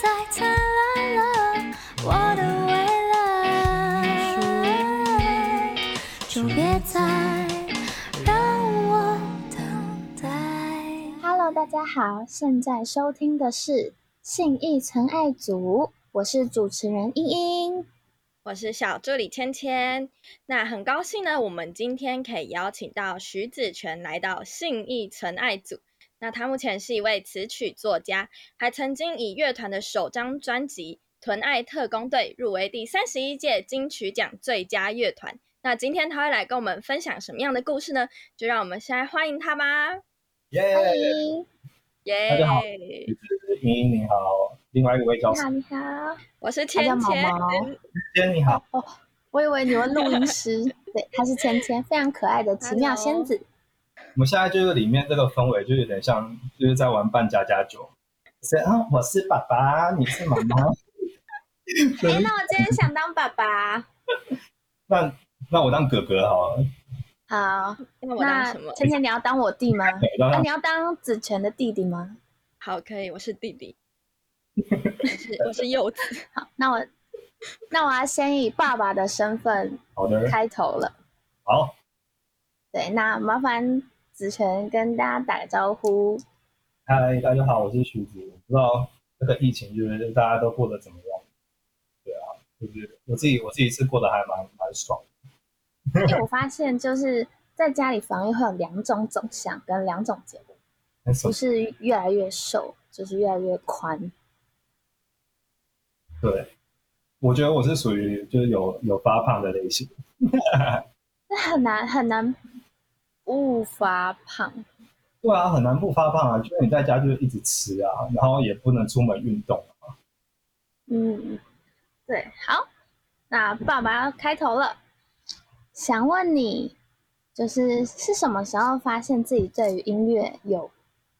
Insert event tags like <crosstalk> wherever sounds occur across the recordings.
再灿烂了，我的未来，就别再让我等待。Hello，大家好，现在收听的是信义存爱组，我是主持人茵茵。我是小助理芊芊，那很高兴呢，我们今天可以邀请到徐子泉来到信义存爱组。那他目前是一位词曲作家，还曾经以乐团的首张专辑《屯爱特工队》入围第三十一届金曲奖最佳乐团。那今天他会来跟我们分享什么样的故事呢？就让我们先来欢迎他吧。耶！欢迎，耶！大家好，就是茵茵你好，另外一位叫你好，你好，我是芊芊。毛。芊你好，哦，我以为你们录音师，<laughs> 对，她是芊芊，非常可爱的奇妙仙子。我们现在就是里面这个氛围就有点像就是在玩扮家家酒。是啊，我是爸爸，你是妈妈。哎、那我今天想当爸爸。<laughs> 那那我当哥哥好了。好，那我当什么？芊芊你要当我弟吗？那你要当子权的弟弟吗？好，可以，我是弟弟，我是我是柚子。<laughs> 好，那我那我要先以爸爸的身份好的，开头了。好，对，那麻烦子权跟大家打个招呼。嗨，大家好，我是徐子。我不知道这个疫情就是大家都过得怎么样？对啊，就是我自己我自己是过得还蛮蛮爽的。因为我发现就是在家里防疫会有两种走向跟两种结果，<laughs> 不是越来越瘦，就是越来越宽。对，我觉得我是属于就是有有发胖的类型。<laughs> 那很难很难不发胖。对啊，很难不发胖啊，就是你在家就是一直吃啊，然后也不能出门运动啊。嗯，对，好，那爸爸要开头了，想问你，就是是什么时候发现自己对于音乐有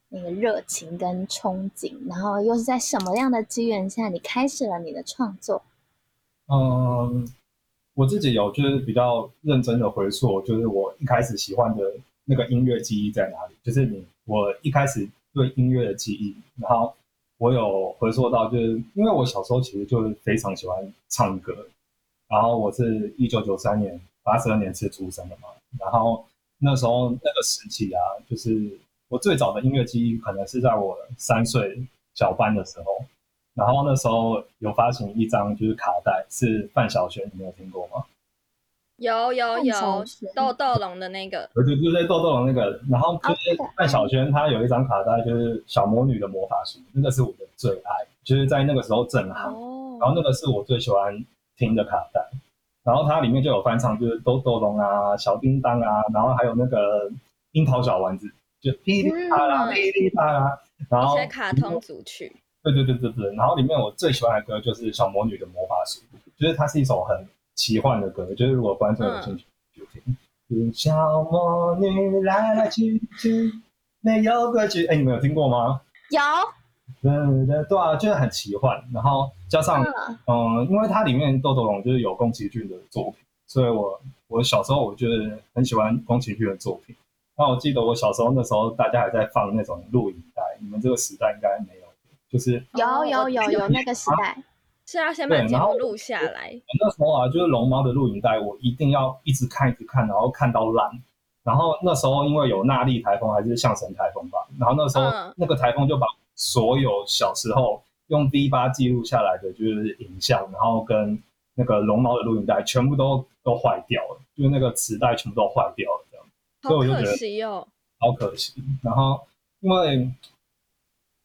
那个热情跟憧憬，然后又是在什么样的机缘下，你开始了你的创作？嗯，我自己有就是比较认真的回溯，就是我一开始喜欢的那个音乐记忆在哪里？就是你我一开始对音乐的记忆，然后我有回溯到，就是因为我小时候其实就是非常喜欢唱歌，然后我是一九九三年八十二年是出生的嘛，然后那时候那个时期啊，就是我最早的音乐记忆可能是在我三岁小班的时候，然后那时候有发行一张就是卡带，是范晓萱，你没有听过吗？有有有豆豆龙的那个，对对对对，豆豆龙那个，然后就是哦范晓萱，她有一张卡带，就是小魔女的魔法书，那个是我的最爱，就是在那个时候正行，哦，然后那个是我最喜欢听的卡带，然后它里面就有翻唱，就是豆豆龙啊、小叮当啊，然后还有那个樱桃小丸子，就噼里啪啦嗯。噼里啪啦，然后一些卡通组曲，对对对对对，然后里面我最喜欢的歌就是小魔女的魔法书，就是它是一首很奇幻的歌，就是如果观众有兴趣就听。嗯，小魔女来来去去，没有规矩。哎，你们有听过吗？有，对对对啊，就是很奇幻，然后加上嗯，嗯，因为它里面豆豆龙就是有宫崎骏的作品，所以我我小时候我就是很喜欢宫崎骏的作品。那我记得我小时候那时候大家还在放那种录影带，你们这个时代应该没有，就是有有有有那个时代，是要先把节目录下来。我那时候啊，就是龙猫的录影带，我一定要一直看一直看，然后看到烂。然后那时候因为有纳莉台风还是象神台风吧，然后那时候嗯那个台风就把所有小时候用 V 八记录下来的就是影像，然后跟那个龙猫的录影带全部都都坏掉了，就是那个磁带全部都坏掉了，这样所以好可我就觉得惜哦，好可惜。然后因为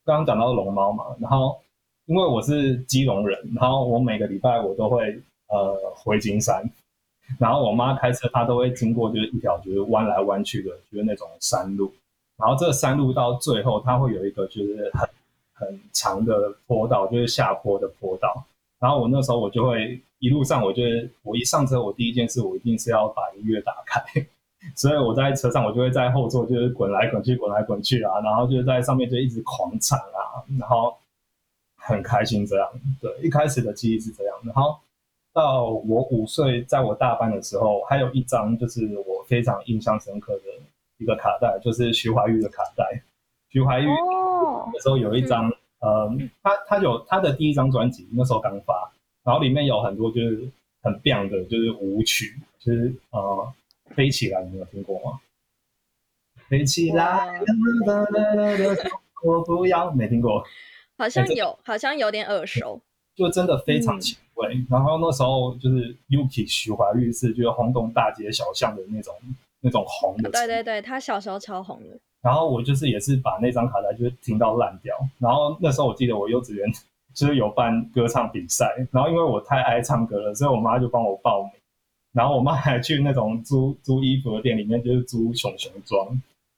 刚刚讲到龙猫嘛，然后因为我是基隆人，然后我每个礼拜我都会呃回金山，然后我妈开车她都会经过就是一条就是弯来弯去的，就是那种山路，然后这个山路到最后它会有一个就是很很长的坡道，就是下坡的坡道。然后我那时候我就会一路上，我就是我一上车，我第一件事我一定是要把音乐打开，所以我在车上我就会在后座就是滚来滚去，滚来滚去啊，然后就是在上面就一直狂唱啊，然后很开心这样。对，一开始的记忆是这样，然后到我五岁，在我大班的时候，还有一张就是我非常印象深刻的一个卡带，就是徐怀钰的卡带。徐怀钰哦，那时候有一张、呃，他他有他的第一张专辑，那时候刚发，然后里面有很多就是很棒的，就是舞曲，就是呃，飞起来，你有听过吗？飞起来，我不要，没听过，好像有，好像有点耳熟，就真的非常前卫。然后那时候就是 Yuki 徐怀钰是就是轰动大街小巷的那种那种红的，对对对，他小时候超红的。然后我就是也是把那张卡带就是听到烂掉。然后那时候我记得我幼稚园就是有办歌唱比赛，然后因为我太爱唱歌了，所以我妈就帮我报名。然后我妈还去那种租租衣服的店里面，就是租熊熊装。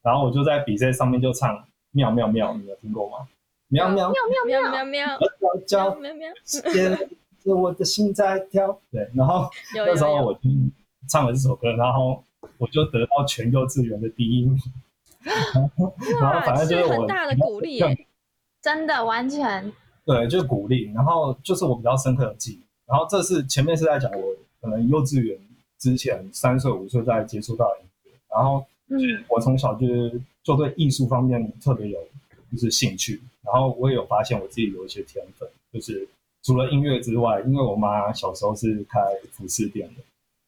然后我就在比赛上面就唱妙妙妙，你有听过吗？妙妙妙妙妙妙妙，叫叫妙妙，着 <laughs> 我的心在跳。对，然后那时候我就唱了这首歌，然后我就得到全幼稚园的第一名。然后反正就是我很大的鼓励，真的完全对，就是鼓励。然后就是我比较深刻的记忆。然后这是前面是在讲我可能幼稚园之前三岁五岁在接触到音乐，然后嗯，我从小就是就对艺术方面特别有就是兴趣。然后我也有发现我自己有一些天分，就是除了音乐之外，因为我妈小时候是开服饰店的，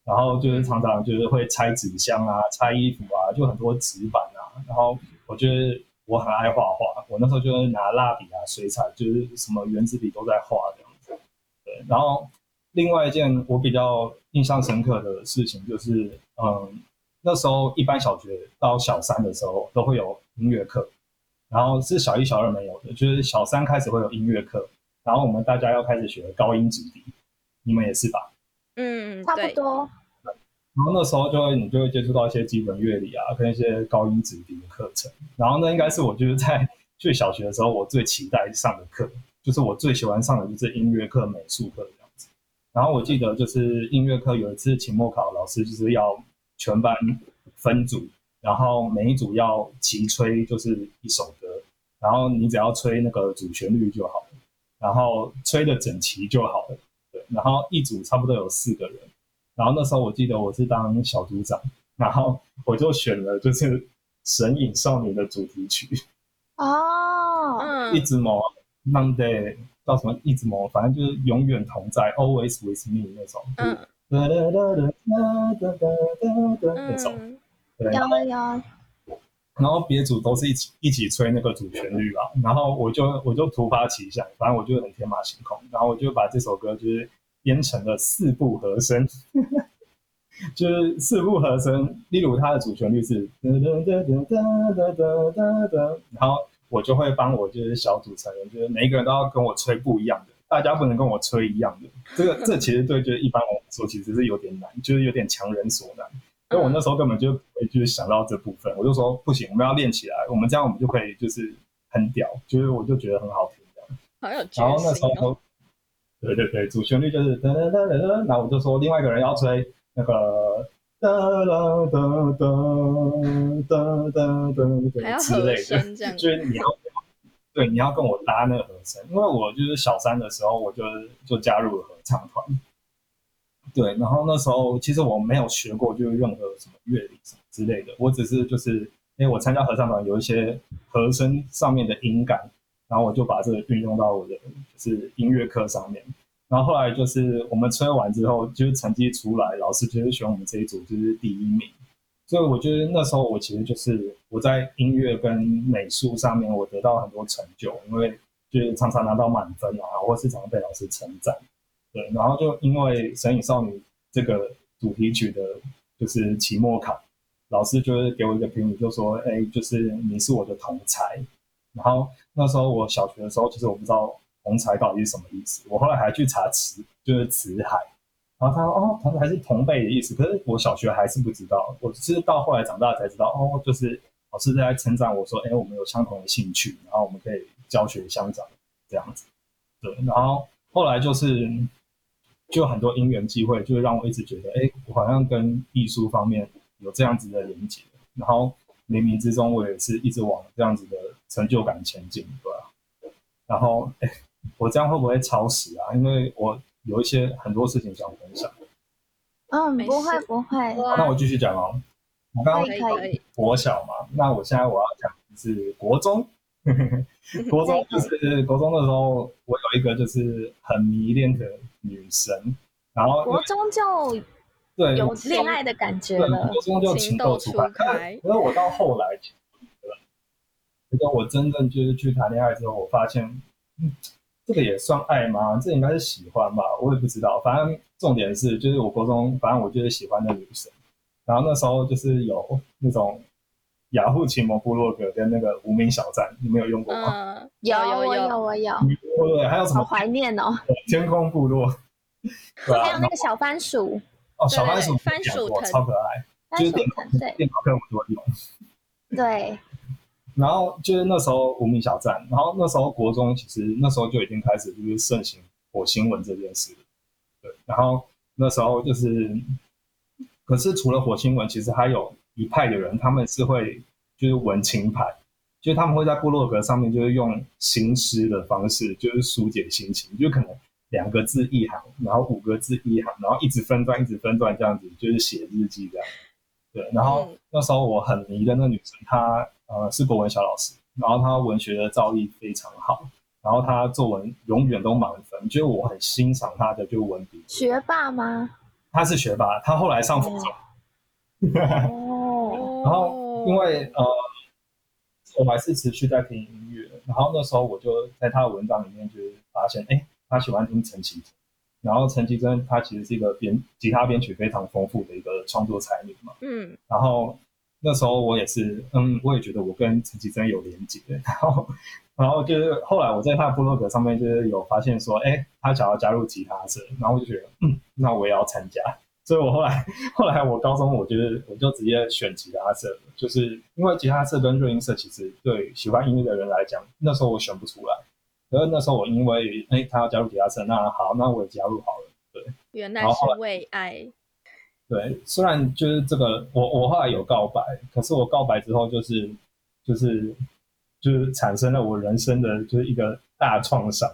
然后就是常常就是会拆纸箱啊、拆衣服啊，就很多纸板啊。然后我觉得我很爱画画，我那时候就是拿蜡笔啊、水彩，就是什么圆珠笔都在画这样子。对，然后另外一件我比较印象深刻的事情就是，嗯，那时候一般小学到小三的时候都会有音乐课，然后是小一、小二没有的，就是小三开始会有音乐课，然后我们大家要开始学高音指笛，你们也是吧？嗯，差不多。然后那时候就会你就会接触到一些基本乐理啊，跟一些高音指笛的课程。然后那应该是我就是在去小学的时候，我最期待上的课，就是我最喜欢上的就是音乐课、美术课。然后我记得就是音乐课有一次期末考，老师就是要全班分组，然后每一组要齐吹就是一首歌，然后你只要吹那个主旋律就好了，然后吹的整齐就好了。对，然后一组差不多有四个人。然后那时候我记得我是当小组长，然后我就选了就是《神隐少女》的主题曲哦，嗯，一直魔 Monday 叫什么一直魔，反正就是永远同在 Always with me 那种，嗯，哒哒哒哒哒哒哒那种，对，有有。然后别组都是一起一起吹那个主旋律吧，然后我就我就突发奇想，反正我就很天马行空，然后我就把这首歌就是。编成了四部和声，<laughs> 就是四部和声。例如，它的主旋律是哒哒哒哒哒哒哒哒，然后我就会帮我就是小组成员，就是每一个人都要跟我吹不一样的，大家不能跟我吹一样的。这个这其实对就是一般来说其实是有点难，就是有点强人所难。因为我那时候根本就就是想到这部分，我就说不行，我们要练起来，我们这样我们就可以就是很屌，就是我就觉得很好听这样。好有然后那时候。对对对，主旋律就是噔噔噔噔噔，然后我就说另外一个人要吹那个哒哒哒哒哒哒哒之类的，就是你要对你要跟我搭那个和声，因为我就是小三的时候，我就就加入了合唱团。对，然后那时候其实我没有学过就是任何什么乐理什么之类的，我只是就是因为我参加合唱团有一些和声上面的音感。然后我就把这个运用到我的就是音乐课上面，然后后来就是我们吹完之后，就是成绩出来，老师就是选我们这一组就是第一名，所以我觉得那时候我其实就是我在音乐跟美术上面我得到很多成就，因为就是常常拿到满分啊，或是常常被老师称赞，对，然后就因为《神隐少女》这个主题曲的，就是期末考，老师就是给我一个评语，就说，哎，就是你是我的同才。然后那时候我小学的时候，其实我不知道“同才”到底是什么意思。我后来还去查词，就是“词海”。然后他说：“哦，同才是同辈的意思。”可是我小学还是不知道。我是到后来长大才知道，哦，就是老师在称赞我说：“哎，我们有相同的兴趣，然后我们可以教学相长这样子。”对。然后后来就是就很多因缘机会，就让我一直觉得，哎，我好像跟艺术方面有这样子的连接。然后冥冥之中，我也是一直往这样子的。成就感前进，对吧？然后，哎，我这样会不会超时啊？因为我有一些很多事情想分享。嗯，不会不会。那我继续讲哦。我刚刚可以可以。国小嘛，那我现在我要讲的是国中。<laughs> 国中就是国中的时候，我有一个就是很迷恋的女神，然后国中就对有恋爱的感觉对，了。国中就情窦初开。可是我到后来，觉得我真正就是去谈恋爱之后，我发现，嗯，这个也算爱吗？这应该是喜欢吧？我也不知道。反正重点是，就是我国中，反正我就是喜欢的女生。然后那时候就是有那种雅虎奇摩部落格跟那个无名小站，你们有用过吗？嗯，有有我有我有，对对，还有什么好怀念哦。天空部落，对 <laughs> 啊还有，那个小番薯，哦，小番薯对番薯藤超可爱，番薯就是电藤对电脑课我都会用。对，然后就是那时候无名小站，然后那时候国中其实那时候就已经开始就是盛行火星文这件事，对，然后那时候就是，可是除了火星文，其实还有一派的人，他们是会就是文青派，就是他们会在部落格上面就是用行诗的方式，就是疏解心情，就可能两个字一行，然后五个字一行，然后一直分段，一直分段这样子，就是写日记这样。对，然后那时候我很迷的那女生，她呃是国文小老师，然后他文学的造诣非常好，然后他作文永远都满分，就是我很欣赏他的就文笔。学霸吗？他是学霸，他后来上辅中，哦，<laughs> 然后因为呃我还是持续在听音乐，然后那时候我就在他的文章里面就是发现，哎，他喜欢听陈绮贞。然后陈绮贞她其实是一个编吉他编曲非常丰富的一个创作才女嘛，嗯然后那时候我也是，嗯，我也觉得我跟陈绮贞有连接，然后，然后就是后来我在他的部落格上面就是有发现说，哎，他想要加入吉他社，然后我就觉得，嗯，那我也要参加，所以我后来 <laughs> 后来我高中我就是我就直接选吉他社，就是因为吉他社跟热音社其实对喜欢音乐的人来讲，那时候我选不出来，可是那时候我因为哎他要加入吉他社，那好，那我也加入好了。对。原来是为爱，对，虽然就是这个，我我后来有告白，可是我告白之后，就是就是就是产生了我人生的就是一个大创伤。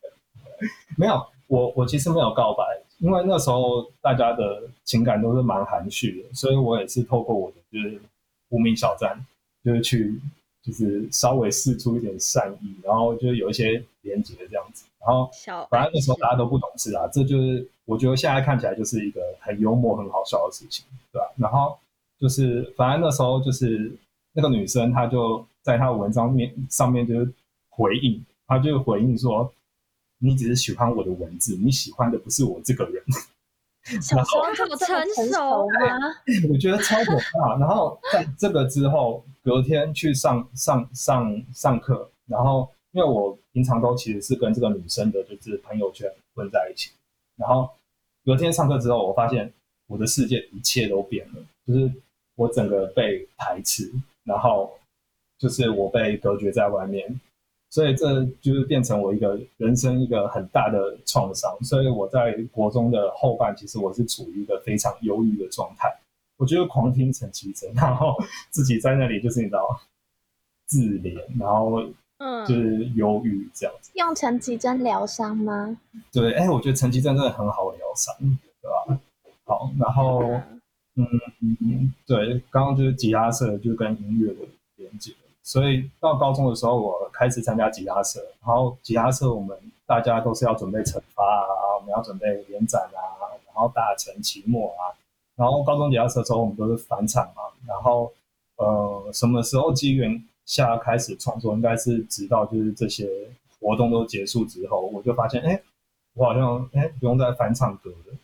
<laughs> 没有，我我其实没有告白，因为那时候大家的情感都是蛮含蓄的，所以我也是透过我的就是无名小站，就是去就是稍微试出一点善意，然后就是有一些连接这样子，然后小反正那时候大家都不懂事啊，这就是我觉得现在看起来就是一个很幽默、很好笑的事情，对吧、然后就是反正那时候就是那个女生，她就在她的文章面上面就是回应，她就回应说：“你只是喜欢我的文字，你喜欢的不是我这个人。” <laughs> 小时候就这么成熟吗？<laughs> 我觉得超可怕。然后在这个之后，隔天去上上上上课，然后因为我平常都其实是跟这个女生的就是朋友圈混在一起，然后隔天上课之后，我发现我的世界一切都变了，就是我整个被排斥，然后就是我被隔绝在外面。所以这就是变成我一个人生一个很大的创伤。所以我在国中的后半，其实我是处于一个非常忧郁的状态。我觉得狂听陈绮贞，然后自己在那里就是你知道自怜，然后嗯就嗯，是忧郁这样子。用陈绮贞疗伤吗？对，哎，我觉得陈绮贞真的很好疗伤，对吧？好，然后嗯嗯，对，刚刚就是吉他社就跟音乐的连接。所以到高中的时候，我开始参加吉他社，然后吉他社我们大家都是要准备惩罚啊，我们要准备联展啊，然后大成、期末啊，然后高中吉他社之后我们都是返场嘛，然后呃什么时候机缘下开始创作，应该是直到就是这些活动都结束之后，我就发现哎，我好像哎不用再返场歌了，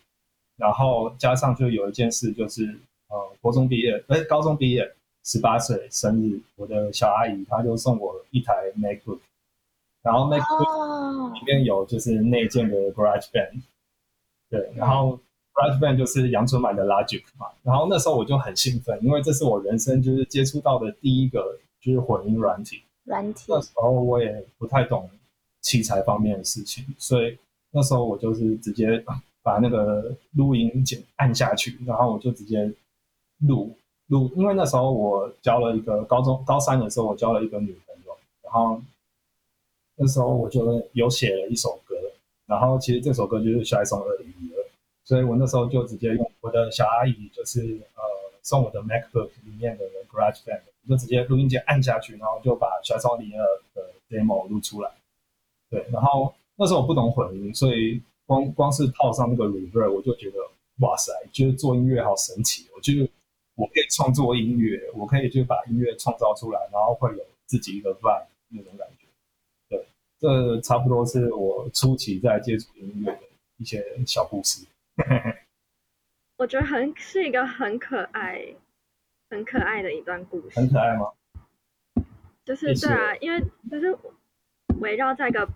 然后加上就有一件事就是呃国中毕业，哎高中毕业。十八岁生日，我的小阿姨她就送我一台 MacBook，然后 MacBook 哦，里面有就是内建的 GarageBand，对，然后 GarageBand 就是阳春版的 Logic 嘛，然后那时候我就很兴奋，因为这是我人生就是接触到的第一个就是混音软体，软体那时候我也不太懂器材方面的事情，所以那时候我就是直接把那个录音键按下去，然后我就直接录。录，因为那时候我交了一个高中高三的时候，我交了一个女朋友，然后那时候我就有写了一首歌，然后其实这首歌就是下一送二零一二，所以我那时候就直接用我的小阿姨，就是呃送我的 MacBook 里面的 GarageBand 就直接录音键按下去，然后就把《小松里尔》的 demo 录出来。对，然后那时候我不懂混音，所以光光是套上那个 reverb，我就觉得哇塞，就是做音乐好神奇我！就是我可以创作音乐，我可以去把音乐创造出来，然后会有自己一个 vibe 那种感觉。对，这差不多是我初期在接触音乐的一些小故事。<laughs> 我觉得很是一个很可爱、很可爱的一段故事。很可爱吗？就是对啊，因为就是围绕在一个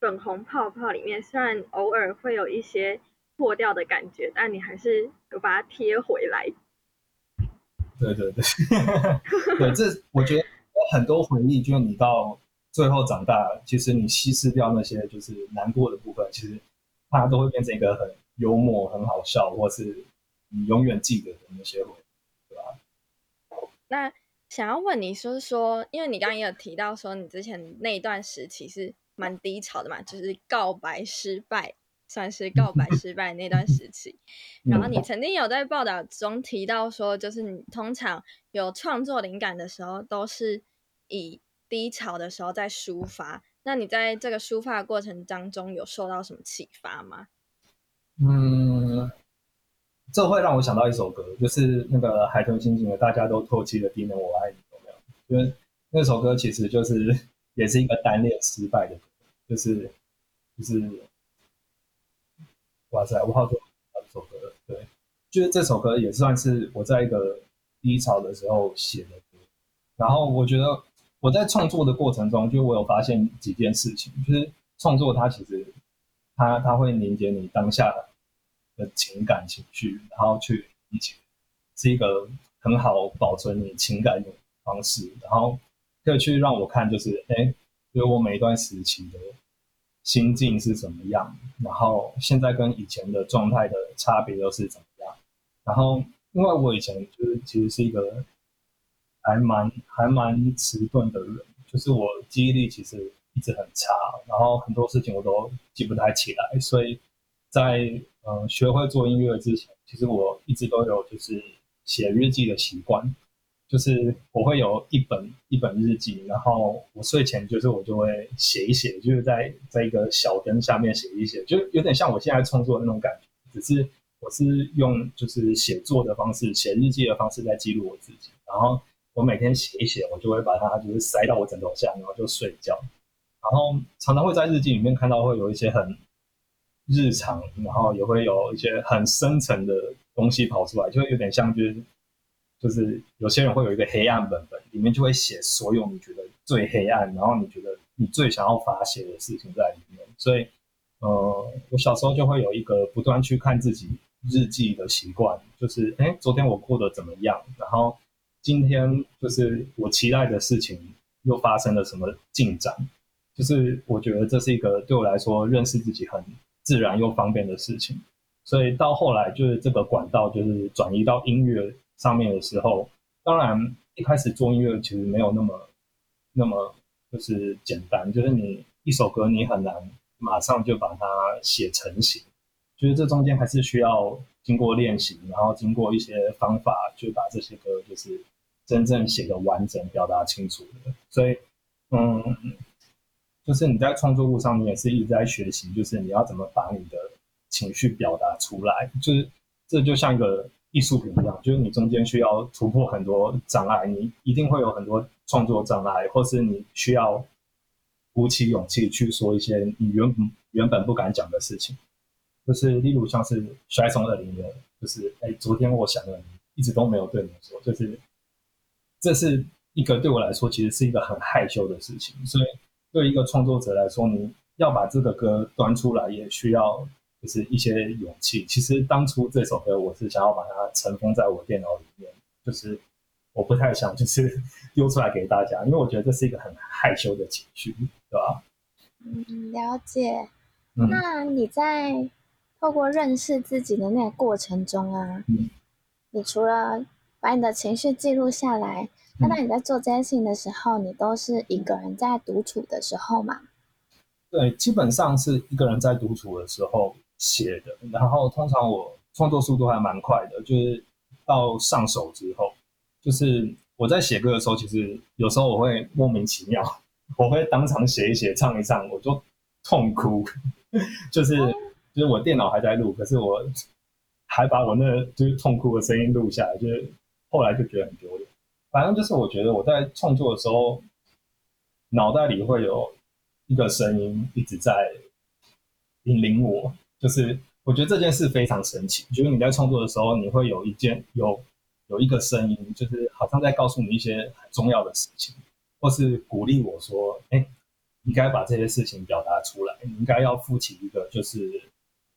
粉红泡泡里面，虽然偶尔会有一些破掉的感觉，但你还是有把它贴回来。对对对，<laughs> 对，这我觉得很多回忆，就是你到最后长大，其实你稀释掉那些就是难过的部分，其实它都会变成一个很幽默、很好笑，或是你永远记得的那些回忆，对吧？那想要问你，说是说，因为你刚刚也有提到说，你之前那一段时期是蛮低潮的嘛，就是告白失败，算是告白失败那段时期。然后你曾经有在报道中提到说，就是你通常有创作灵感的时候，都是以低潮的时候在抒发。那你在这个抒发过程当中，有受到什么启发吗？嗯，这会让我想到一首歌，就是那个海豚刑警的《大家都唾弃的敌人我爱你》，有没有？因为那首歌其实就是也是一个单恋失败的歌，就是就是，哇塞，我好多这首歌，对，就是这首歌也算是我在一个低潮的时候写的歌。然后我觉得我在创作的过程中，就我有发现几件事情，就是创作它其实。它它会凝结你当下的情感情绪，然后去理解，是一个很好保存你情感的方式。然后可以去让我看，就是哎，就是我每一段时期的心境是怎么样，然后现在跟以前的状态的差别又是怎么样。然后因为我以前就是其实是一个还蛮还蛮迟钝的人，就是我记忆力其实。一直很差，然后很多事情我都记不太起来，所以在嗯学会做音乐之前，其实我一直都有就是写日记的习惯，就是我会有一本一本日记，然后我睡前就是我就会写一写，就是在在一个小灯下面写一写，就有点像我现在创作的那种感觉，只是我是用就是写作的方式，写日记的方式在记录我自己，然后我每天写一写，我就会把它就是塞到我枕头下，然后就睡觉。然后常常会在日记里面看到会有一些很日常，然后也会有一些很深层的东西跑出来，就有点像就是就是有些人会有一个黑暗本本，里面就会写所有你觉得最黑暗，然后你觉得你最想要发泄的事情在里面。所以，呃，我小时候就会有一个不断去看自己日记的习惯，就是哎，昨天我过得怎么样？然后今天就是我期待的事情又发生了什么进展？就是我觉得这是一个对我来说认识自己很自然又方便的事情，所以到后来就是这个管道就是转移到音乐上面的时候，当然一开始做音乐其实没有那么那么就是简单，就是你一首歌你很难马上就把它写成型，就是这中间还是需要经过练习，然后经过一些方法，就把这些歌就是真正写的完整、表达清楚的，所以嗯。就是你在创作路上，你也是一直在学习，就是你要怎么把你的情绪表达出来。就是这就像个艺术品一样，就是你中间需要突破很多障碍，你一定会有很多创作障碍，或是你需要鼓起勇气去说一些你原原本不敢讲的事情。就是例如像是摔松二零的，就是哎，昨天我想了，一直都没有对你说，就是这是一个对我来说其实是一个很害羞的事情，所以。对一个创作者来说，你要把这个歌端出来，也需要就是一些勇气。其实当初这首歌，我是想要把它尘封在我电脑里面，就是我不太想就是丢出来给大家，因为我觉得这是一个很害羞的情绪，对吧？嗯，了解。那你在透过认识自己的那个过程中啊，你除了把你的情绪记录下来。那当你在做这件事情的时候，你都是一个人在独处的时候嘛？对，基本上是一个人在独处的时候写的。然后通常我创作速度还蛮快的，就是到上手之后，就是我在写歌的时候，其实有时候我会莫名其妙，我会当场写一写，唱一唱，我就痛哭，<laughs> 就是就是我电脑还在录，可是我还把我那就是痛哭的声音录下来，就是后来就觉得很丢脸。反正就是我觉得我在创作的时候，脑袋里会有一个声音一直在引领我，就是我觉得这件事非常神奇，就是你在创作的时候，你会有一件有。有一个声音，就是好像在告诉你一些很重要的事情，或是鼓励我说：“哎，你该把这些事情表达出来，你应该要负起一个就是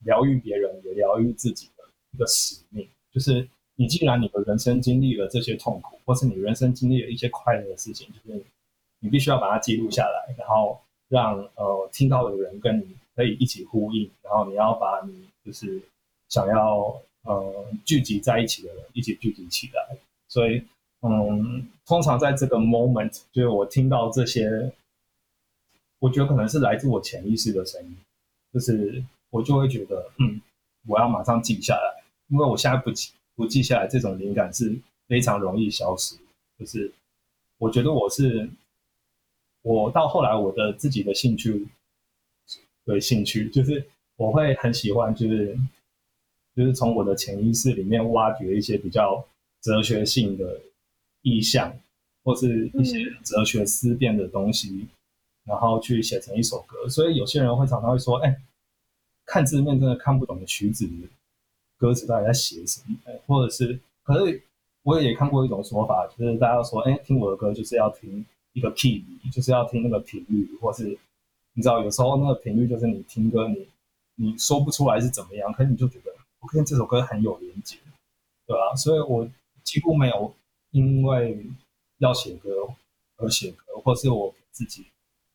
疗愈别人也疗愈自己的一个使命。就是你既然你的人生经历了这些痛苦，或是你人生经历了一些快乐的事情，就是你必须要把它记录下来，然后让呃听到的人跟你可以一起呼应，然后你要把你就是想要。”呃，聚集在一起的人一起聚集起来，所以，嗯，通常在这个 moment，就是我听到这些，我觉得可能是来自我潜意识的声音，就是我就会觉得，嗯，我要马上记下来，因为我现在不记不记下来，这种灵感是非常容易消失。就是我觉得我是，我到后来我的自己的兴趣，对兴趣，就是我会很喜欢，就是。就是从我的潜意识里面挖掘一些比较哲学性的意象，或是一些哲学思辨的东西，然后去写成一首歌。所以有些人会常常会说：“哎，看字面真的看不懂的曲子歌词到底在写什么。”或者是，可是我也看过一种说法，就是大家说：“哎，听我的歌就是要听一个 key，就是要听那个频率，或是你知道，有时候那个频率就是你听歌，你你说不出来是怎么样，可是你就觉得。”我跟这首歌很有连接，对吧？所以我几乎没有因为要写歌而写歌，或是我自己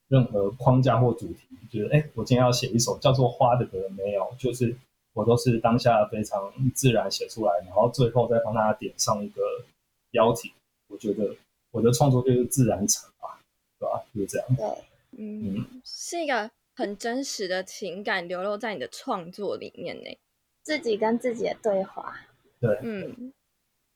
任何框架或主题，觉得哎，我今天要写一首叫做《花》的歌，没有，就是我都是当下非常自然写出来，然后最后再帮大家点上一个标题。我觉得我的创作就是自然成吧，对吧？就是这样。对，嗯，是一个很真实的情感流露在你的创作里面呢。自己跟自己的对话，对，嗯，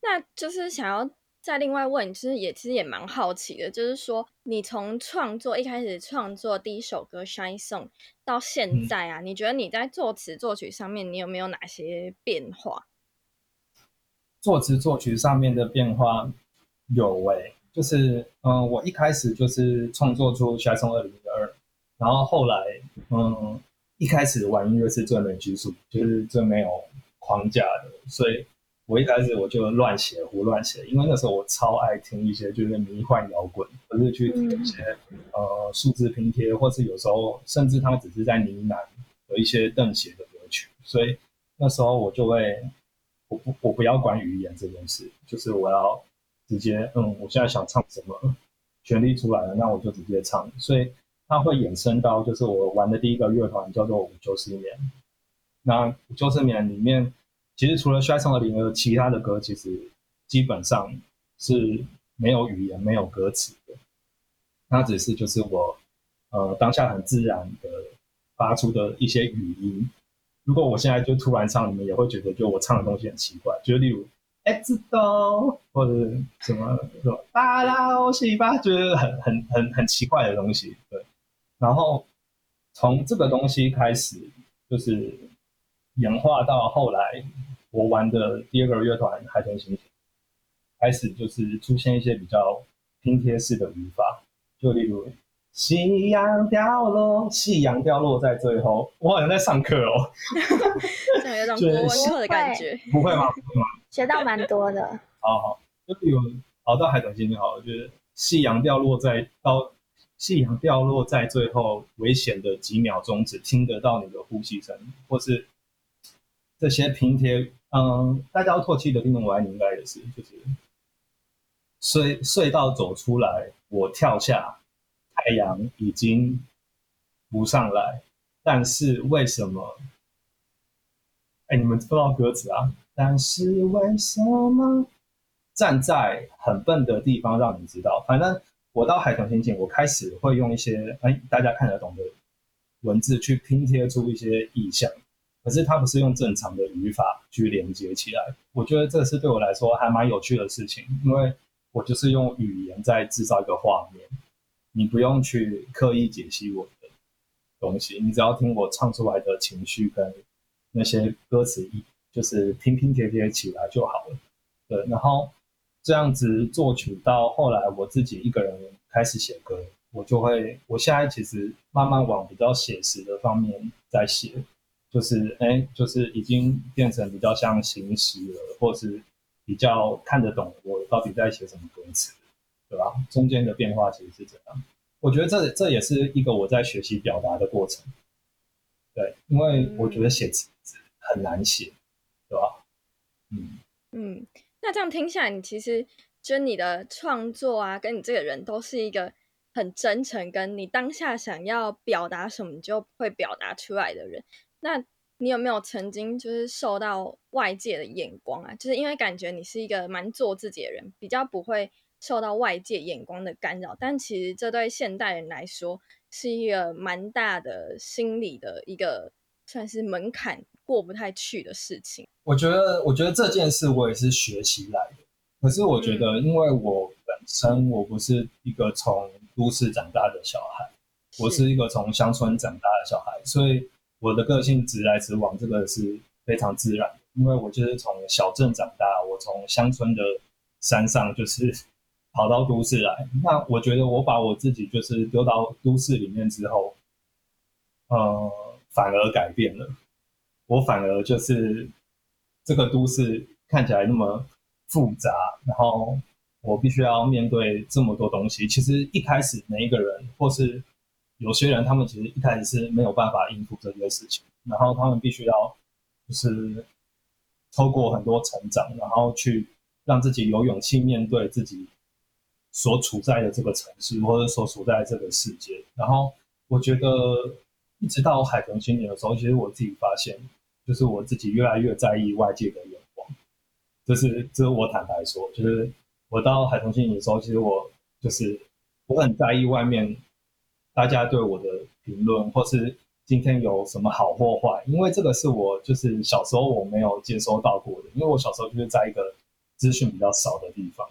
那就是想要再另外问，其实也其实也蛮好奇的，就是说你从创作一开始创作第一首歌《Shine Song》到现在啊，你觉得你在作词作曲上面你有没有哪些变化？作词作曲上面的变化有诶，就是嗯，我一开始就是创作出《Shine Song》二零一二，然后后来嗯。一开始玩音乐是最没拘束，就是最没有框架的，所以我一开始我就乱写胡乱写，因为那时候我超爱听一些就是迷幻摇滚，或是去听一些呃数字拼贴，或是有时候甚至他们只是在呢喃有一些邓写的歌曲，所以那时候我就会我不我不要管语言这件事，就是我要直接嗯我现在想唱什么，旋律出来了，那我就直接唱，所以。它会衍生到，就是我玩的第一个乐团叫做五九四年。那五九四年里面，其实除了《摔上的灵儿》，其他的歌其实基本上是没有语言、没有歌词的。它只是就是我呃当下很自然的发出的一些语音。如果我现在就突然唱，你们也会觉得就我唱的东西很奇怪。就例如“哎知道”或者什么什么“巴拉欧西巴”，就是很很很很奇怪的东西。对。然后从这个东西开始，就是演化到后来，我玩的第二个乐团海豚星星，开始就是出现一些比较拼贴式的语法，就例如夕阳掉落，夕阳掉落在最后，我好像在上课哦，<laughs> 有种国文课的感觉，不会吗？不会吗？学到蛮多的。好 <laughs> 好，就比如好到海豚星星好了，就是夕阳掉落在到。夕阳掉落在最后，危险的几秒钟，只听得到你的呼吸声，或是这些拼贴。嗯，大家要唾弃的地方，我爱你应该也是，就是隧隧道走出来，我跳下，太阳已经不上来，但是为什么？哎，你们不知道歌词啊？但是为什么站在很笨的地方让你知道？反正。我到海豚星星，我开始会用一些哎大家看得懂的文字去拼贴出一些意象，可是它不是用正常的语法去连接起来。我觉得这是对我来说还蛮有趣的事情，因为我就是用语言在制造一个画面，你不用去刻意解析我的东西，你只要听我唱出来的情绪跟那些歌词意就是拼拼贴贴起来就好了。对，然后这样子作曲到后来，我自己一个人开始写歌，我就会，我现在其实慢慢往比较写实的方面在写，就是哎，就是已经变成比较像行诗了，或是。比较看得懂我到底在写什么歌词，对吧？中间的变化其实是这样。我觉得这这也是一个我在学习表达的过程。对，因为我觉得写词很难写，对吧？嗯嗯，那这样听下来，你其实就你的创作啊，跟你这个人都是一个很真诚，跟你当下想要表达什么，你就会表达出来的人。那你有没有曾经就是受到外界的眼光啊？就是因为感觉你是一个蛮做自己的人，比较不会受到外界眼光的干扰。但其实这对现代人来说是一个蛮大的心理的一个算是门槛过不太去的事情。我觉得，我觉得这件事我也是学习来的。可是我觉得，因为我本身我不是一个从都市长大的小孩，我是一个从乡村长大的小孩，所以。我的个性直来直往，这个是非常自然的，因为我就是从小镇长大，我从乡村的山上就是 <laughs> 跑到都市来。那我觉得我把我自己就是丢到都市里面之后，呃，反而改变了。我反而就是这个都市看起来那么复杂，然后我必须要面对这么多东西。其实一开始每一个人或是。有些人他们其实一开始是没有办法应付这些事情，然后他们必须要就是透过很多成长，然后去让自己有勇气面对自己所处在的这个城市或者所处在这个世界。然后我觉得一直到海豚青年的时候，其实我自己发现，就是我自己越来越在意外界的眼光。这是这是我坦白说，就是我到海豚青年的时候，其实我就是我很在意外面。大家对我的评论，或是今天有什么好或坏，因为这个是我就是小时候我没有接收到过的，因为我小时候就是在一个资讯比较少的地方，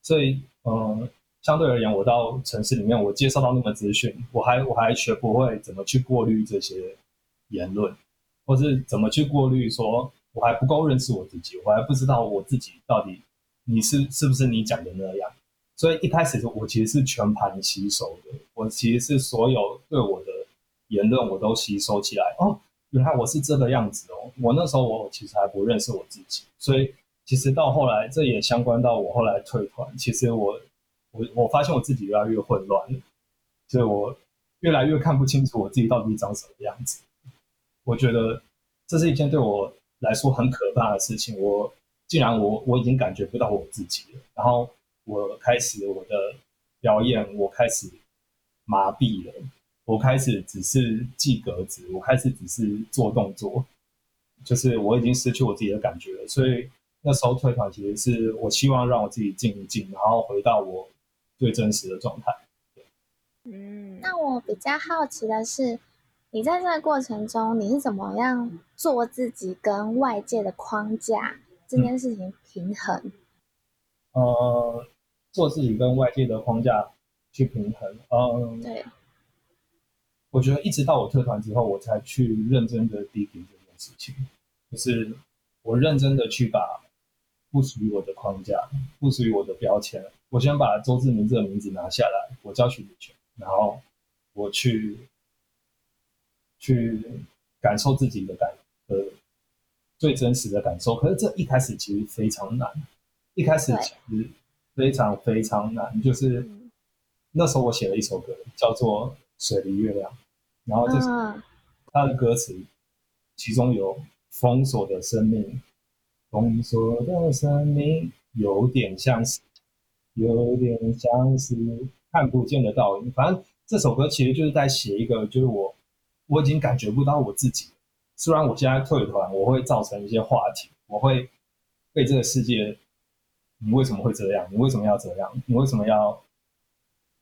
所以嗯，相对而言，我到城市里面，我接受到那么资讯，我还我还学不会怎么去过滤这些言论，或是怎么去过滤，说我还不够认识我自己，我还不知道我自己到底你是是不是你讲的那样。所以一开始我其实是全盘吸收的，我其实是所有对我的言论我都吸收起来。哦，原来我是这个样子哦。我那时候我其实还不认识我自己，所以其实到后来这也相关到我后来退团。其实我我我发现我自己越来越混乱，所以我越来越看不清楚我自己到底长什么样子。我觉得这是一件对我来说很可怕的事情。我既然我我已经感觉不到我自己了，然后。我开始我的表演，我开始麻痹了，我开始只是记格子，我开始只是做动作，就是我已经失去我自己的感觉了。所以那时候退团，其实是我希望让我自己静一静，然后回到我最真实的状态。嗯，那我比较好奇的是，你在这个过程中，你是怎么样做自己跟外界的框架这件事情平衡？呃。做自己跟外界的框架去平衡，嗯，对。我觉得一直到我退团之后，我才去认真的批评这件事情，就是我认真的去把不属于我的框架、不属于我的标签，我先把周志明这个名字拿下来，我交取权，然后我去去感受自己的感呃最真实的感受。可是这一开始其实非常难，一开始其实。非常非常难，就是那时候我写了一首歌，叫做《水里月亮》，然后就是它的歌词，其中有封锁的生命，封锁的生命有点像是，有点像是看不见的倒影。反正这首歌其实就是在写一个，就是我我已经感觉不到我自己，虽然我现在退团，我会造成一些话题，我会被这个世界。你为什么会这样？你为什么要这样？你为什么要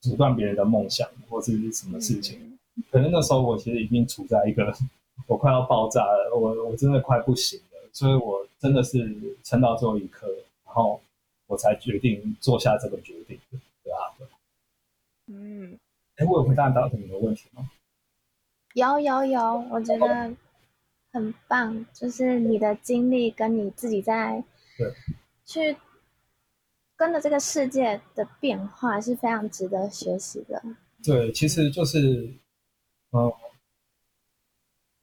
阻断别人的梦想，或是什么事情？可能那时候我其实已经处在一个 <laughs> 我快要爆炸了，我我真的快不行了，所以我真的是撑到最后一刻，然后我才决定做下这个决定对。嗯，哎，我有回答到你的问题吗？有有有，我觉得很棒，就是你的经历跟你自己在对去跟着这个世界的变化是非常值得学习的。对，其实就是，嗯，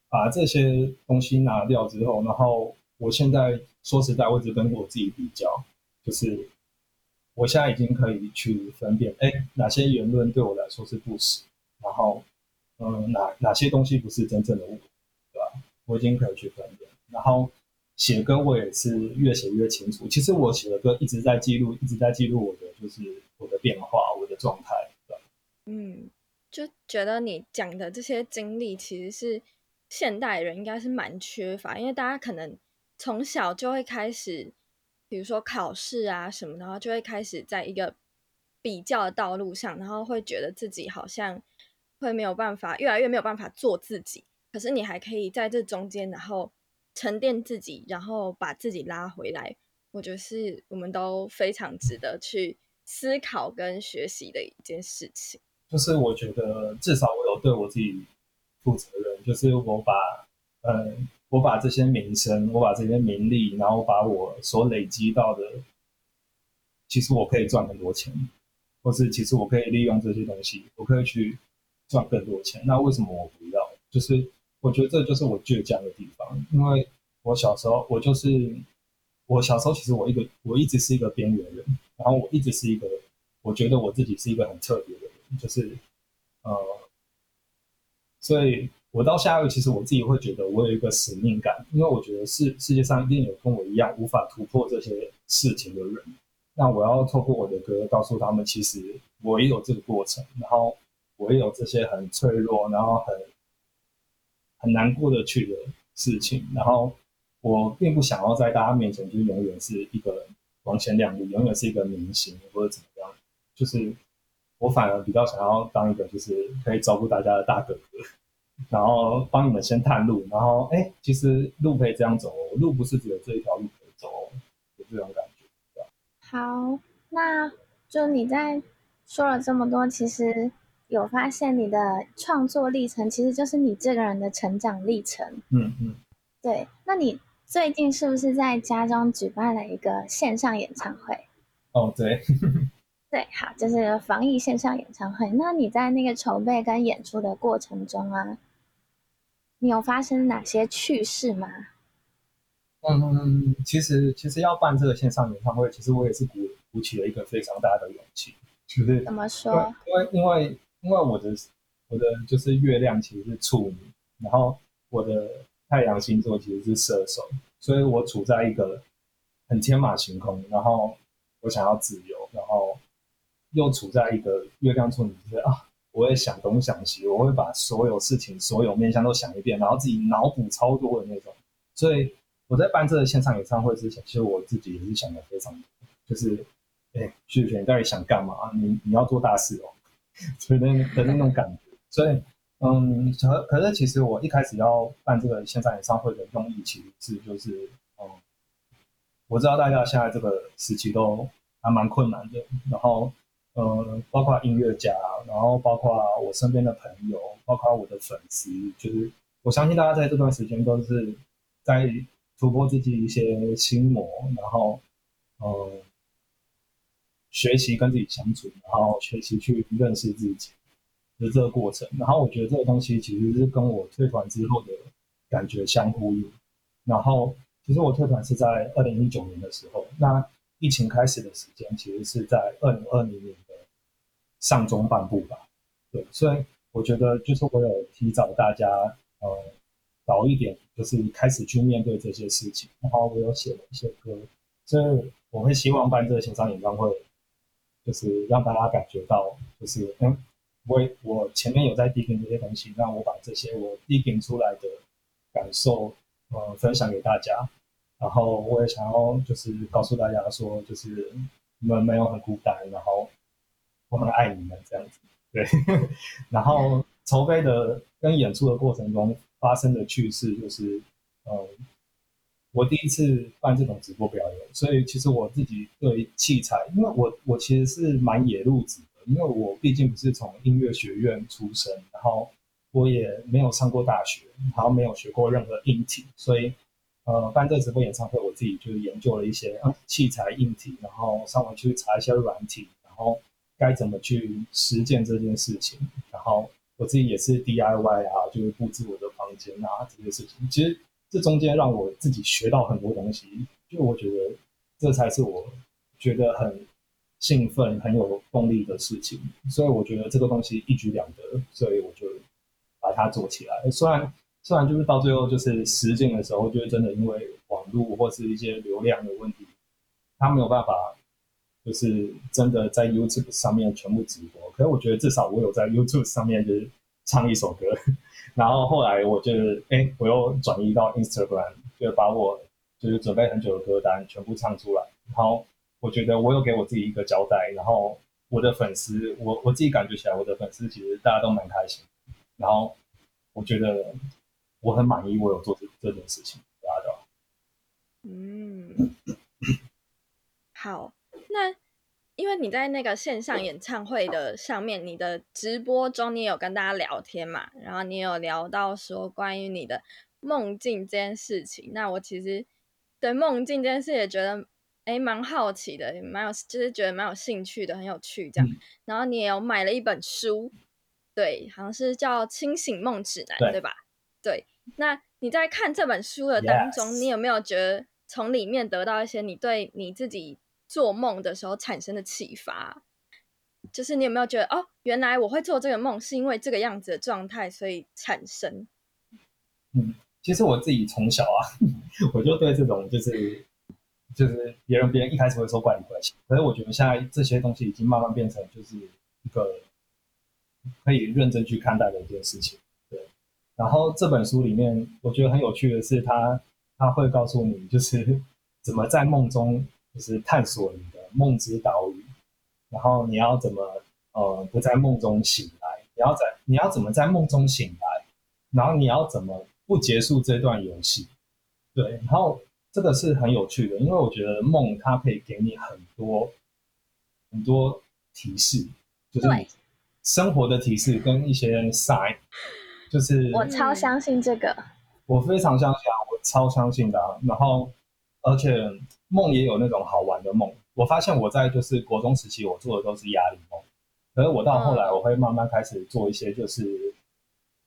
把这些东西拿掉之后，然后我现在说实在，我只跟我自己比较，就是我现在已经可以去分辨，哎，哪些言论对我来说是不实，然后，嗯，哪哪些东西不是真正的我，对吧？我已经可以去分辨。然后写歌我也是越写越清楚。其实我写的歌一直在记录，一直在记录我的就是我的变化，我的状态，对吧？嗯，就觉得你讲的这些经历其实是现代人应该是蛮缺乏，因为大家可能从小就会开始，比如说考试啊什么，然后就会开始在一个比较的道路上，然后会觉得自己好像会没有办法，越来越没有办法做自己。可是你还可以在这中间，然后沉淀自己，然后把自己拉回来。我觉得是我们都非常值得去思考跟学习的一件事情。就是我觉得至少我有对我自己负责任，就是我把，嗯，我把这些名声，我把这些名利，然后把我所累积到的，其实我可以赚很多钱，或是其实我可以利用这些东西，我可以去赚更多钱。那为什么我不要？就是我觉得这就是我倔强的地方，因为我小时候我就是我小时候其实我一个我一直是一个边缘人，然后我一直是一个我觉得我自己是一个很特别的人，就是呃，所以我到下一个其实我自己会觉得我有一个使命感，因为我觉得世世界上一定有跟我一样无法突破这些事情的人，那我要透过我的歌告诉他们，其实我也有这个过程，然后我也有这些很脆弱，然后很很难过得去的事情，然后我并不想要在大家面前就永远是一个光鲜亮丽，永远是一个明星或者怎么样，就是我反而比较想要当一个就是可以照顾大家的大哥哥，然后帮你们先探路，然后哎，其实路可以这样走，路不是只有这一条路可以走，有这种感觉。好，那就你在说了这么多，其实有发现你的创作历程，其实就是你这个人的成长历程。嗯嗯，对，那你最近是不是在家中举办了一个线上演唱会？哦对，<laughs> 对，好，就是防疫线上演唱会。那你在那个筹备跟演出的过程中啊，你有发生哪些趣事吗？嗯，其实其实要办这个线上演唱会，其实我也是鼓鼓起了一个非常大的勇气，就是怎么说？因为因为因为我的我的就是月亮其实是处女，然后我的太阳星座其实是射手，所以我处在一个很天马行空，然后我想要自由，然后又处在一个月亮处女，就是啊，我会想东想西，我会把所有事情、所有面向都想一遍，然后自己脑补超多的那种。所以我在办这个线上演唱会之前，其实我自己也是想的非常多，就是，哎，徐雪，你到底想干嘛？你你要做大事哦，<laughs> 所以那的那种感觉。所以，嗯，可可是其实我一开始要办这个线上演唱会的用意，其实是就是，嗯，我知道大家现在这个时期都还蛮困难的，然后，嗯，包括音乐家，然后包括我身边的朋友，包括我的粉丝，就是我相信大家在这段时间都是在突破自己一些心魔，然后，嗯，学习跟自己相处，然后学习去认识自己的这个过程。然后我觉得这个东西其实是跟我退团之后的感觉相呼应。然后其实我退团是在二零一九年的时候，那疫情开始的时间其实是在二零二零年的上中半部吧。对，所以我觉得就是我有提早大家呃早一点，就是开始去面对这些事情。然后我有写了一些歌，所以我会希望办这个线上演唱会，就是让大家感觉到，就是嗯，我我前面有在体验这些东西，那我把这些我体验出来的感受，呃，分享给大家。然后我也想要就是告诉大家说，就是你们没有很孤单，然后我很爱你们这样子。<laughs> 对，然后筹备的跟演出的过程中发生的趣事就是，呃，我第一次办这种直播表演，所以其实我自己对器材，因为我我其实是蛮野路子的，因为我毕竟不是从音乐学院出身，然后我也没有上过大学，然后没有学过任何硬体，所以呃办这直播演唱会，我自己就研究了一些器材硬体，然后上网去查一些软体，然后该怎么去实践这件事情，然后我自己也是 DIY 啊，就是布置我的房间啊这些事情，其实。这中间让我自己学到很多东西，就我觉得这才是我觉得很兴奋、很有动力的事情。所以我觉得这个东西一举两得，所以我就把它做起来。虽然虽然就是到最后就是实践的时候，就是真的因为网络或是一些流量的问题，他没有办法就是真的在 YouTube 上面全部直播。可是我觉得至少我有在 YouTube 上面就是唱一首歌。然后后来我就哎，我又转移到 Instagram，就把我就是准备很久的歌单全部唱出来。然后我觉得我有给我自己一个交代。然后我的粉丝，我我自己感觉起来，我的粉丝其实大家都蛮开心。然后我觉得我很满意，我有做这这件事情，大家都嗯，好，因为你在那个线上演唱会的上面，你的直播中你有跟大家聊天嘛？然后你有聊到说关于你的梦境这件事情。那我其实对梦境这件事也觉得哎蛮好奇的，蛮有就是觉得蛮有兴趣的，很有趣这样。然后你也有买了一本书，对，好像是叫《清醒梦指南》，对吧？对。那你在看这本书的当中，你有没有觉得从里面得到一些你对你自己？做梦的时候产生的启发，就是你有没有觉得哦，原来我会做这个梦是因为这个样子的状态，所以产生。嗯，其实我自己从小啊，<laughs> 我就对这种就是就是别人别人一开始会说怪里怪气，可是我觉得现在这些东西已经慢慢变成就是一个可以认真去看待的一件事情。对，然后这本书里面我觉得很有趣的是，他他会告诉你就是怎么在梦中。就是探索你的梦之岛屿，然后你要怎么呃不在梦中醒来？你要在你要怎么在梦中醒来？然后你要怎么不结束这段游戏？对，然后这个是很有趣的，因为我觉得梦它可以给你很多很多提示，就是生活的提示跟一些 sign，就是我超相信这个，我非常相信啊，我超相信的，然后而且。梦也有那种好玩的梦，我发现我在就是国中时期，我做的都是压力梦，可是我到后来，我会慢慢开始做一些就是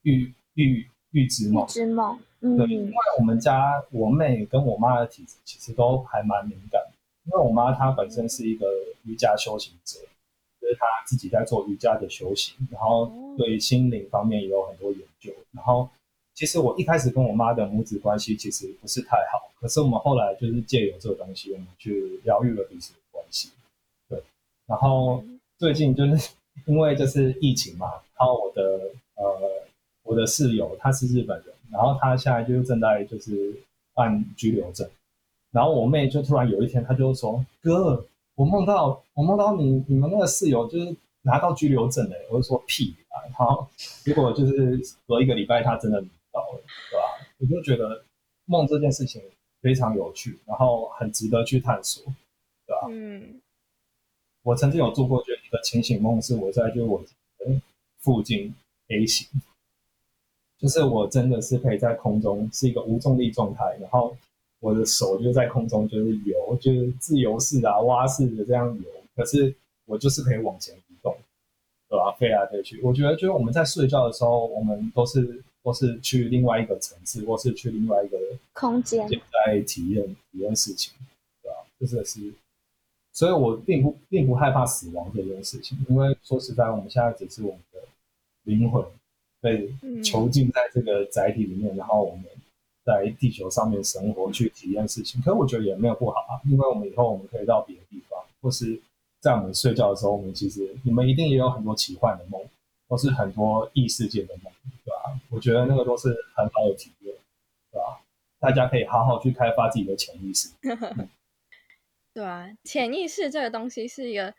预预预知梦。预知梦，对，因为我们家我妹跟我妈的体质其实都还蛮敏感，因为我妈她本身是一个瑜伽修行者，就是她自己在做瑜伽的修行，然后对心灵方面也有很多研究，然后。其实我一开始跟我妈的母子关系其实不是太好，可是我们后来就是借由这个东西，我们去疗愈了彼此的关系。对，然后最近就是 <laughs> 因为就是疫情嘛，然后我的呃我的室友他是日本人，然后他现在就正在就是办居留证，然后我妹就突然有一天，她就说：“哥，我梦到我梦到你你们那个室友就是拿到居留证嘞。”我就说：“屁啊！”然后结果就是隔一个礼拜，他真的。到了，对吧？我就觉得梦这件事情非常有趣，然后很值得去探索，对吧？嗯，我曾经有做过就一个清醒梦，是我在就我附近 A 型，就是我真的是可以在空中是一个无重力状态，然后我的手就在空中就是游，就是自由式啊蛙式的这样游，可是我就是可以往前移动，对吧？飞来飞去，我觉得就是我们在睡觉的时候，我们都是。或是去另外一个层次，或是去另外一个空间，在体验体验事情，对吧？就是是，所以我并不并不害怕死亡这件事情，因为说实在，我们现在只是我们的灵魂被囚禁在这个载体里面，然后我们在地球上面生活去体验事情。可是我觉得也没有不好啊，因为我们以后我们可以到别的地方，或是在我们睡觉的时候，我们其实你们一定也有很多奇幻的梦。都是很多异世界的梦，对吧？我觉得那个都是很好的体验，对吧？大家可以好好去开发自己的潜意识。<laughs> 对啊，潜意识这个东西是一个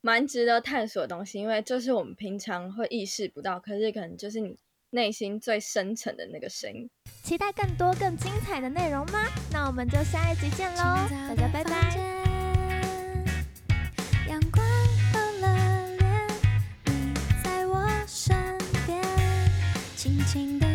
蛮值得探索的东西，因为就是我们平常会意识不到，可是可能就是你内心最深沉的那个声音。期待更多更精彩的内容吗？那我们就下一集见喽，大家拜拜。轻轻的